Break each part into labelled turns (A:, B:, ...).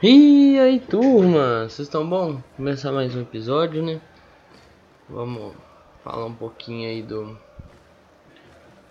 A: E aí turma, vocês estão bom? Começar mais um episódio, né? Vamos falar um pouquinho aí do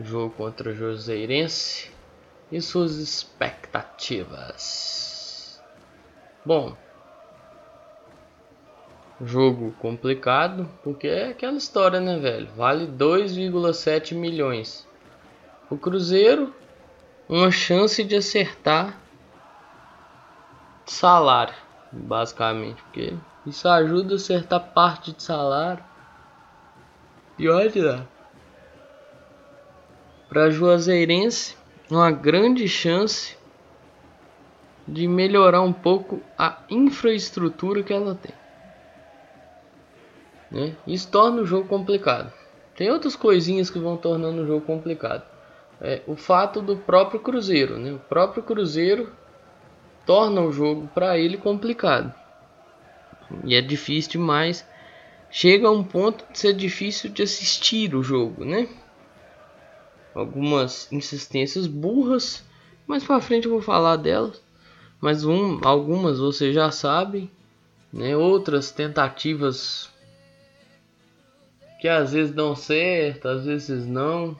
A: jogo contra o Joseirense e suas expectativas. Bom, jogo complicado, porque é aquela história, né, velho? Vale 2,7 milhões. O Cruzeiro, uma chance de acertar salário, basicamente, porque isso ajuda a acertar parte de salário. E olha, para Juazeirense, uma grande chance de melhorar um pouco a infraestrutura que ela tem. Né? Isso torna o jogo complicado. Tem outras coisinhas que vão tornando o jogo complicado. É, o fato do próprio Cruzeiro, né? O próprio Cruzeiro torna o jogo para ele complicado. E é difícil demais. Chega a um ponto de ser difícil de assistir o jogo, né? Algumas insistências burras, mais para frente eu vou falar delas. Mas um, algumas você já sabe, né? Outras tentativas que às vezes dão certo, às vezes não.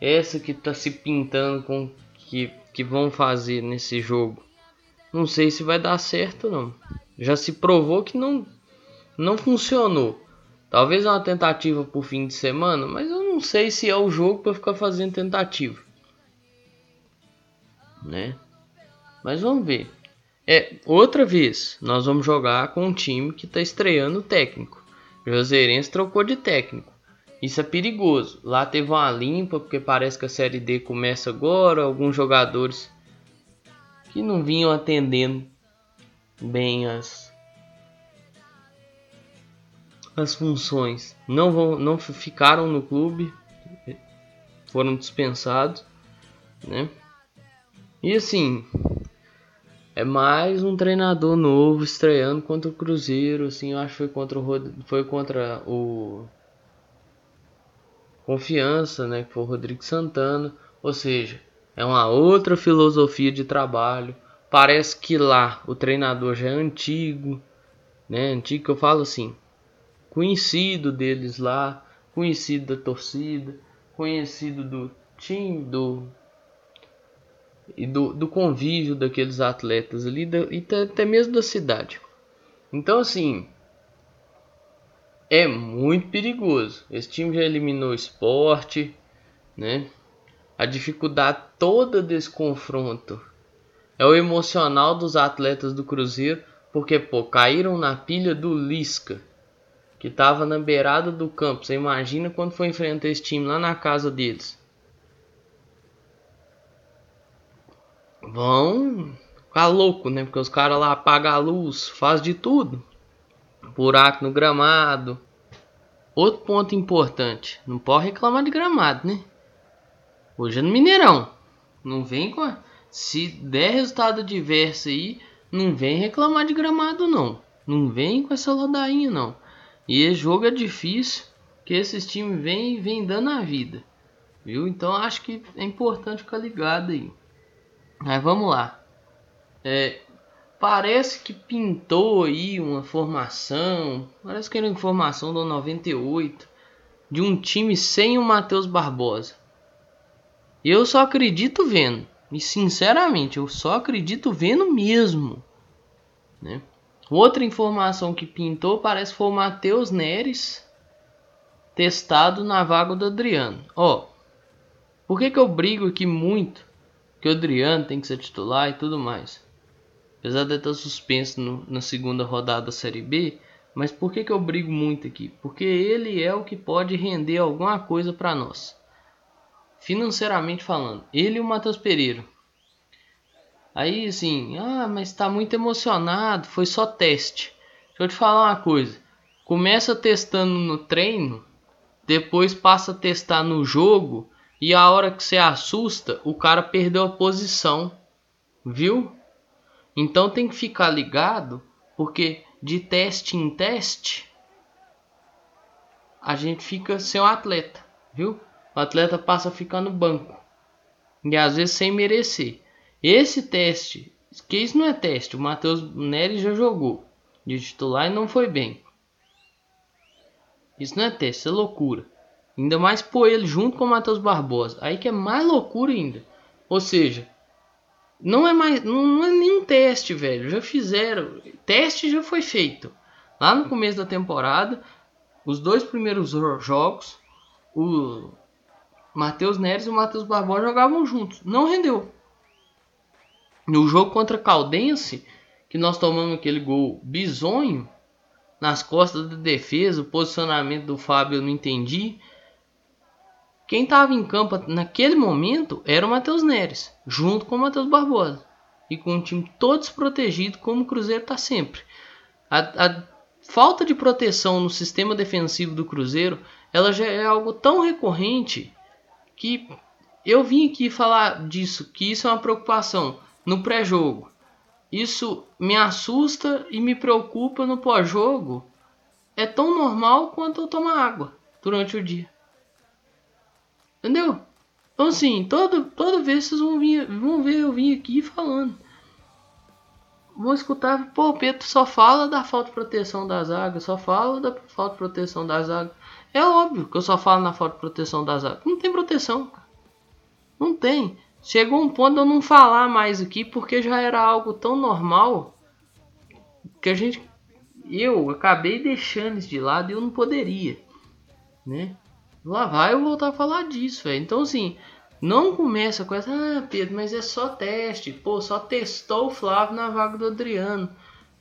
A: Essa que está se pintando com que que vão fazer nesse jogo. Não sei se vai dar certo não. Já se provou que não não funcionou. Talvez uma tentativa por fim de semana, mas eu não sei se é o jogo para ficar fazendo tentativa. Né? Mas vamos ver. É, outra vez, nós vamos jogar com um time que está estreando técnico. O Joseirense trocou de técnico. Isso é perigoso. Lá teve uma limpa, porque parece que a Série D começa agora. Alguns jogadores que não vinham atendendo bem as, as funções não, vão, não ficaram no clube, foram dispensados, né? E assim, é mais um treinador novo estreando contra o Cruzeiro, assim, eu acho que foi contra o foi contra o confiança, né, que foi o Rodrigo Santana, ou seja, é uma outra filosofia de trabalho. Parece que lá o treinador já é antigo, né? Antigo que eu falo assim, conhecido deles lá, conhecido da torcida, conhecido do time, do e do, do convívio daqueles atletas ali da, e até mesmo da cidade. Então assim, é muito perigoso. Esse time já eliminou o esporte, né? A dificuldade toda desse confronto é o emocional dos atletas do Cruzeiro, porque pô, caíram na pilha do Lisca, que estava na beirada do campo. Você imagina quando foi enfrentar esse time lá na casa deles. Vão ficar louco, né? Porque os caras lá apagam a luz, faz de tudo buraco no gramado. Outro ponto importante, não pode reclamar de gramado, né? Hoje é no Mineirão. Não vem com a... se der resultado diverso aí, não vem reclamar de gramado não. Não vem com essa ladainha não. E esse jogo é difícil, que esses times vêm vêm dando a vida. Viu? Então acho que é importante ficar ligado aí. Mas vamos lá. É, Parece que pintou aí uma formação, parece que era uma informação do 98, de um time sem o Matheus Barbosa. Eu só acredito vendo, e sinceramente, eu só acredito vendo mesmo. Né? Outra informação que pintou parece que foi o Matheus Neres testado na vaga do Adriano. Ó, por que, que eu brigo aqui muito que o Adriano tem que ser titular e tudo mais? Apesar de estar suspenso no, na segunda rodada da Série B, mas por que, que eu brigo muito aqui? Porque ele é o que pode render alguma coisa para nós. Financeiramente falando. Ele e o Matheus Pereira. Aí assim, ah, mas está muito emocionado, foi só teste. Deixa eu te falar uma coisa. Começa testando no treino, depois passa a testar no jogo e a hora que você assusta, o cara perdeu a posição. Viu? Então tem que ficar ligado, porque de teste em teste a gente fica sem o atleta, viu? O atleta passa a ficar no banco e às vezes sem merecer. Esse teste Que isso não é teste. O Matheus Nery já jogou de titular e não foi bem. Isso não é teste, isso é loucura. Ainda mais pôr ele junto com o Matheus Barbosa. Aí que é mais loucura ainda. Ou seja, não é mais, não, não é nenhum teste, velho. Já fizeram, teste já foi feito. Lá no começo da temporada, os dois primeiros jogos, o Matheus Neres e o Matheus Barbosa jogavam juntos. Não rendeu. No jogo contra Caldense, que nós tomamos aquele gol bizonho nas costas da defesa, o posicionamento do Fábio eu não entendi. Quem estava em campo naquele momento era o Matheus Neres, junto com o Matheus Barbosa. E com o time todo desprotegido, como o Cruzeiro está sempre. A, a, falta de proteção no sistema defensivo do Cruzeiro, ela já é algo tão recorrente que eu vim aqui falar disso, que isso é uma preocupação no pré-jogo. Isso me assusta e me preocupa no pós-jogo. É tão normal quanto eu tomar água durante o dia. Entendeu? Então assim, todo, toda vez vocês vão, vir, vão ver eu vim aqui falando. Vão escutar, pô, o Pedro só fala da falta de proteção da zaga, só fala da falta de proteção da zaga. É óbvio que eu só falo na falta de proteção da zaga. Não tem proteção. Não tem. Chegou um ponto de eu não falar mais aqui porque já era algo tão normal que a gente eu acabei deixando isso de lado e eu não poderia, né? Lá vai eu voltar a falar disso, velho. Então, assim, não começa com essa, ah, Pedro, mas é só teste. Pô, só testou o Flávio na vaga do Adriano.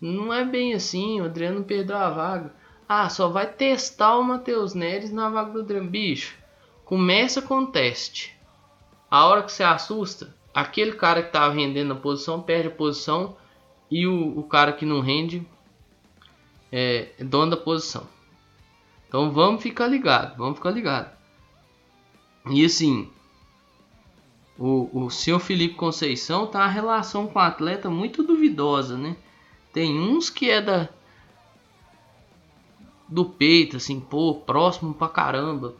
A: Não é bem assim, o Adriano perdeu a vaga. Ah, só vai testar o Matheus Neres na vaga do Adriano. Bicho, começa com teste. A hora que você assusta, aquele cara que tava rendendo a posição perde a posição e o, o cara que não rende é, é dono da posição. Então vamos ficar ligado, vamos ficar ligado. E assim, o, o seu Felipe Conceição tá a relação com o atleta muito duvidosa, né? Tem uns que é da do peito, assim, pô, próximo pra caramba.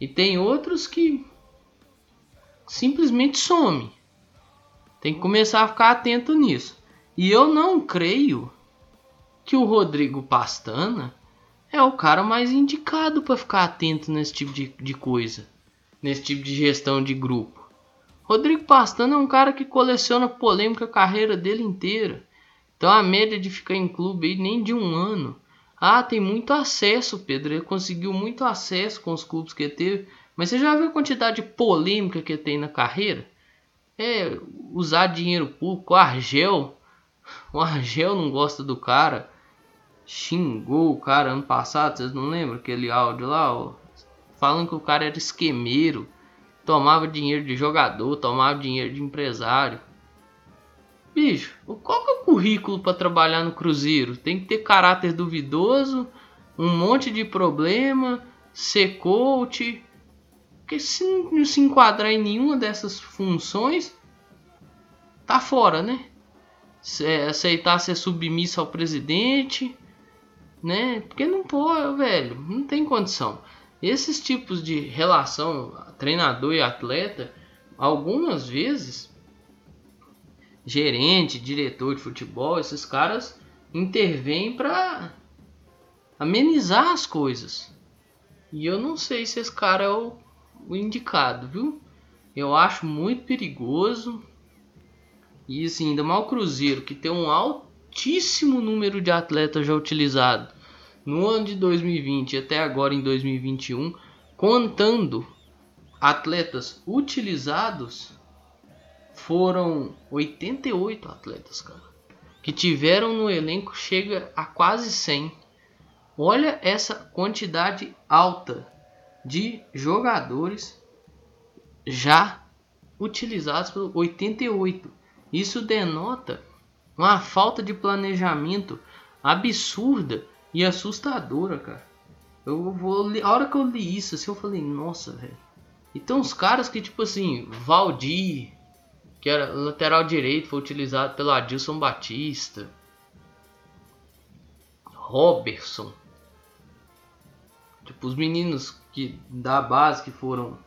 A: E tem outros que simplesmente some. Tem que começar a ficar atento nisso. E eu não creio que o Rodrigo Pastana é o cara mais indicado para ficar atento nesse tipo de, de coisa, nesse tipo de gestão de grupo. Rodrigo Pastano é um cara que coleciona polêmica a carreira dele inteira. Então a média de ficar em clube aí nem de um ano. Ah, tem muito acesso, Pedro. Ele conseguiu muito acesso com os clubes que teve. Mas você já viu a quantidade de polêmica que tem na carreira? É usar dinheiro público. O Argel. O Argel não gosta do cara xingou o cara ano passado, vocês não lembram aquele áudio lá? Ó, falando que o cara era esquemeiro, tomava dinheiro de jogador, tomava dinheiro de empresário. Bicho, qual que é o currículo para trabalhar no Cruzeiro? Tem que ter caráter duvidoso, um monte de problema, ser coach. Porque se não se enquadrar em nenhuma dessas funções, tá fora, né? aceitar ser submisso ao presidente né? Porque não pô, velho, não tem condição. Esses tipos de relação treinador e atleta, algumas vezes gerente, diretor de futebol, esses caras intervêm para amenizar as coisas. E eu não sei se esse cara é o, o indicado, viu? Eu acho muito perigoso. E assim, ainda mal Cruzeiro, que tem um alto altíssimo número de atletas já utilizados no ano de 2020 até agora em 2021, contando atletas utilizados, foram 88 atletas, cara, que tiveram no elenco chega a quase 100. Olha essa quantidade alta de jogadores já utilizados por 88. Isso denota uma falta de planejamento absurda e assustadora, cara. Eu vou a hora que eu li isso, assim, eu falei, nossa, velho. E tem uns caras que, tipo assim, Valdir, que era lateral direito, foi utilizado pelo Adilson Batista. Robertson. Tipo, os meninos que da base que foram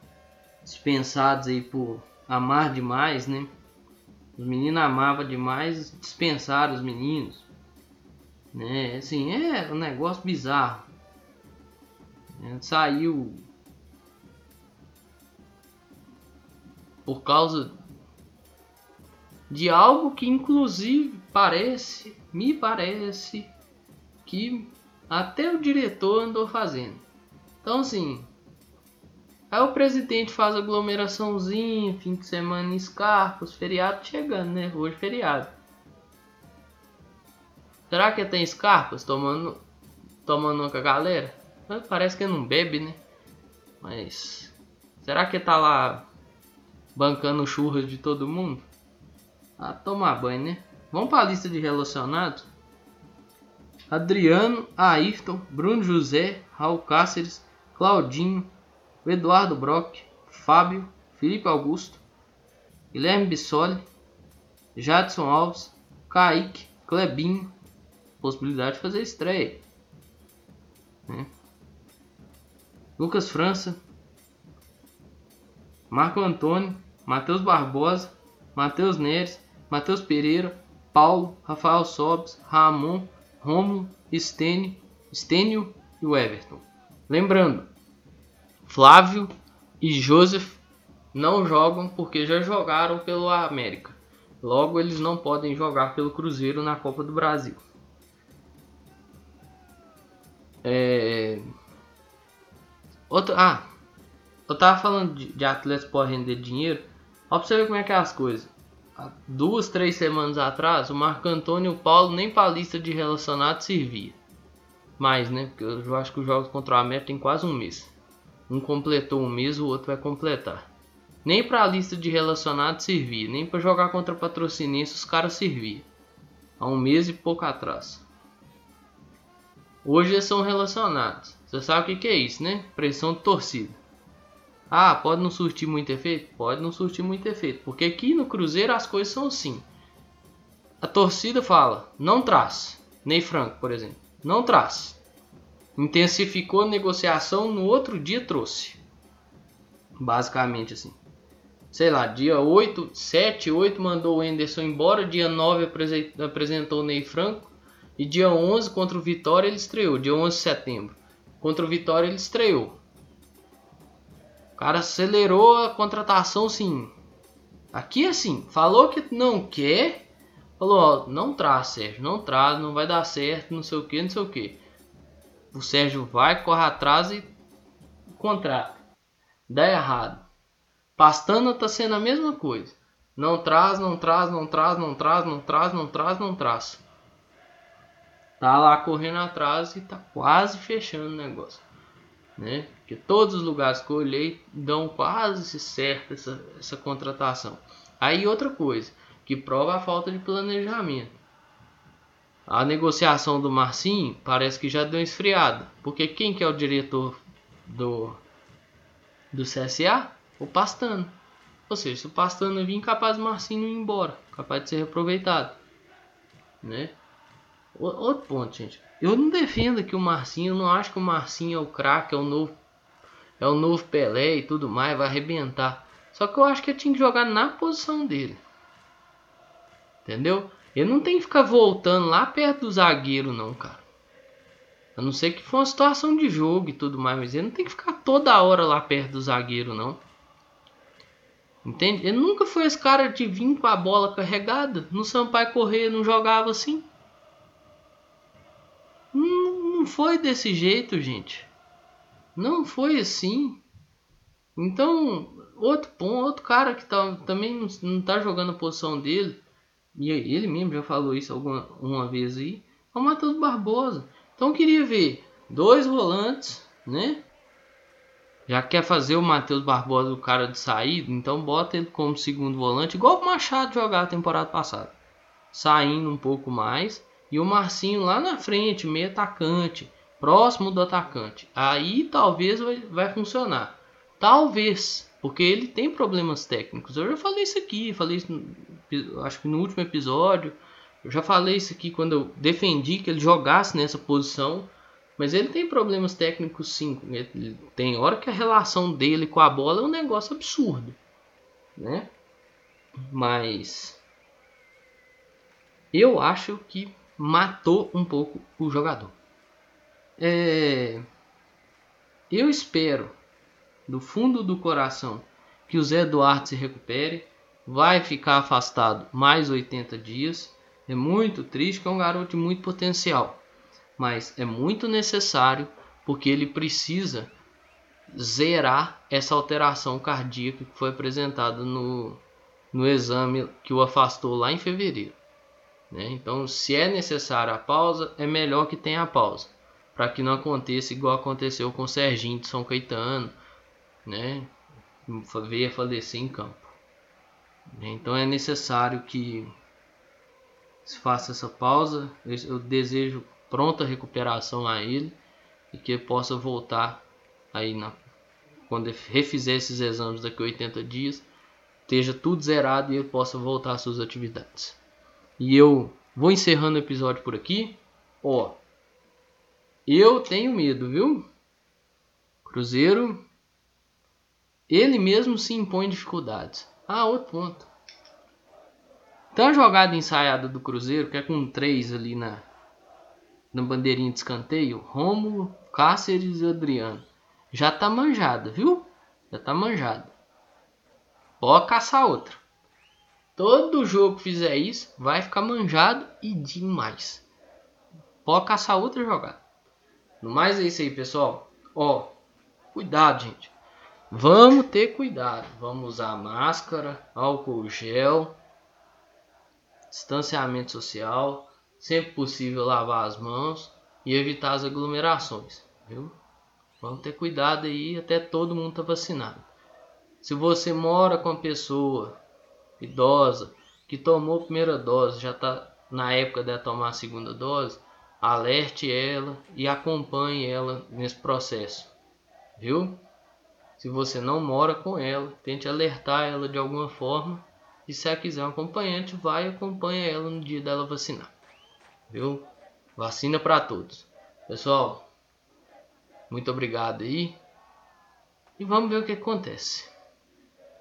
A: dispensados aí por amar demais, né? Os meninos amavam demais, dispensaram os meninos. Né? Assim, é um negócio bizarro. É, saiu por causa de algo que inclusive parece, me parece que até o diretor andou fazendo. Então assim, aí o presidente faz aglomeraçãozinha, fim de semana em feriado chegando, né? Hoje feriado. Será que tem Scarpas tomando tomando com a galera? Parece que não bebe, né? Mas será que tá lá bancando churras de todo mundo? Ah, tomar banho, né? Vamos para a lista de relacionados. Adriano, Ayrton, Bruno José, Raul Cáceres, Claudinho, Eduardo Brock, Fábio, Felipe Augusto, Guilherme Bissoli, Jadson Alves, Kaique, Clebinho, possibilidade de fazer estreia. Né? Lucas França, Marco Antônio, Matheus Barbosa, Matheus Neres, Matheus Pereira, Paulo, Rafael Sobes, Ramon, Romulo, Stênio, Stênio e o Everton. Lembrando, Flávio e Joseph não jogam porque já jogaram pelo América. Logo, eles não podem jogar pelo Cruzeiro na Copa do Brasil. É... Outro... Ah, eu tava falando de, de atletas podem render dinheiro. Ver como é que é as coisas. Há duas, três semanas atrás, o Marco Antônio e o Paulo nem pra lista de relacionados servia. Mais, né? Porque eu acho que os jogos contra o América tem quase um mês. Um completou um mês, o outro vai completar. Nem para a lista de relacionados servia, nem para jogar contra patrocinense os caras servia. Há um mês e pouco atrás. Hoje eles são relacionados. Você sabe o que, que é isso, né? Pressão de torcida. Ah, pode não surtir muito efeito? Pode não surtir muito efeito. Porque aqui no Cruzeiro as coisas são assim. A torcida fala, não traz. Ney Franco, por exemplo. Não traz. Intensificou a negociação, no outro dia trouxe. Basicamente assim. Sei lá, dia 8, 7, 8 mandou o Enderson embora, dia 9 apresentou o Ney Franco e dia 11 contra o Vitória ele estreou, dia 11 de setembro. Contra o Vitória ele estreou. O cara acelerou a contratação sim. Aqui assim, falou que não quer, falou, ó, não traz, Sérgio, não traz, não vai dar certo, não sei o que, não sei o que o Sérgio vai, corre atrás e contrata. Dá errado. Pastana tá sendo a mesma coisa. Não traz, não traz, não traz, não traz, não traz, não traz, não traz. Tá lá correndo atrás e tá quase fechando o negócio. Né? Porque todos os lugares que eu olhei dão quase certo essa, essa contratação. Aí outra coisa, que prova a falta de planejamento. A negociação do Marcinho parece que já deu esfriada. Porque quem que é o diretor do, do CSA? O Pastano. Ou seja, se o Pastano vir, capaz do Marcinho ir embora. Capaz de ser reaproveitado. Né? Outro ponto, gente. Eu não defendo que o Marcinho, eu não acho que o Marcinho é o craque, é o novo é o novo Pelé e tudo mais, vai arrebentar. Só que eu acho que ele tinha que jogar na posição dele. Entendeu? Ele não tem que ficar voltando lá perto do zagueiro, não, cara. A não ser que for uma situação de jogo e tudo mais, mas ele não tem que ficar toda hora lá perto do zagueiro, não. Entende? Ele nunca foi esse cara de vir com a bola carregada. No Sampaio correr não jogava assim. Não, não foi desse jeito, gente. Não foi assim. Então, outro ponto, outro cara que tá, também não, não tá jogando a posição dele e ele mesmo já falou isso alguma uma vez aí, é o Matheus Barbosa. Então queria ver dois volantes, né? Já quer fazer o Matheus Barbosa o cara de saída, então bota ele como segundo volante, igual o Machado jogar a temporada passada. Saindo um pouco mais. E o Marcinho lá na frente, meio atacante, próximo do atacante. Aí talvez vai, vai funcionar. Talvez, porque ele tem problemas técnicos. Eu já falei isso aqui, falei isso acho que no último episódio. Eu já falei isso aqui quando eu defendi que ele jogasse nessa posição. Mas ele tem problemas técnicos sim. Ele tem hora que a relação dele com a bola é um negócio absurdo. Né? Mas eu acho que matou um pouco o jogador. É... Eu espero, do fundo do coração, que o Zé Eduardo se recupere. Vai ficar afastado mais 80 dias. É muito triste, que é um garoto de muito potencial. Mas é muito necessário porque ele precisa zerar essa alteração cardíaca que foi apresentada no, no exame que o afastou lá em fevereiro. Né? Então, se é necessária a pausa, é melhor que tenha a pausa, para que não aconteça igual aconteceu com o Serginho de São Caetano, né? veio a falecer em campo. Então é necessário que se faça essa pausa. Eu desejo pronta recuperação a ele e que ele possa voltar aí na, quando ele refizer esses exames daqui a 80 dias, esteja tudo zerado e ele possa voltar às suas atividades. E eu vou encerrando o episódio por aqui. Ó, eu tenho medo, viu? Cruzeiro, ele mesmo se impõe dificuldades. Ah, outro ponto. Tem uma jogada ensaiada do Cruzeiro, que é com três ali na, na bandeirinha de escanteio. Rômulo, Cáceres e Adriano. Já tá manjada, viu? Já tá manjada. Pode caçar outra. Todo jogo que fizer isso, vai ficar manjado e demais. Pode caçar outra jogada. No mais é isso aí, pessoal. Ó, cuidado, gente. Vamos ter cuidado. Vamos usar máscara, álcool gel, distanciamento social, sempre possível lavar as mãos e evitar as aglomerações, viu? Vamos ter cuidado aí, até todo mundo tá vacinado. Se você mora com uma pessoa idosa que tomou a primeira dose, já está na época de tomar a segunda dose, alerte ela e acompanhe ela nesse processo, viu? Se você não mora com ela, tente alertar ela de alguma forma. E se ela quiser um acompanhante, vai e acompanha ela no dia dela vacinar. Viu? Vacina para todos. Pessoal, muito obrigado aí. E vamos ver o que acontece.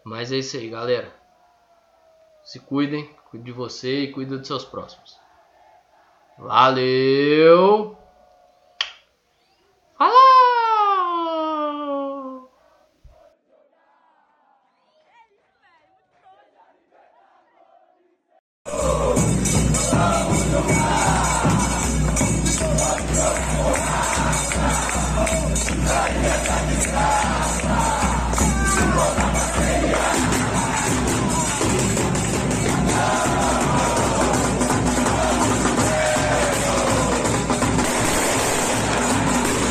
A: Mas é isso aí, galera. Se cuidem, cuide de você e cuide dos seus próximos. Valeu!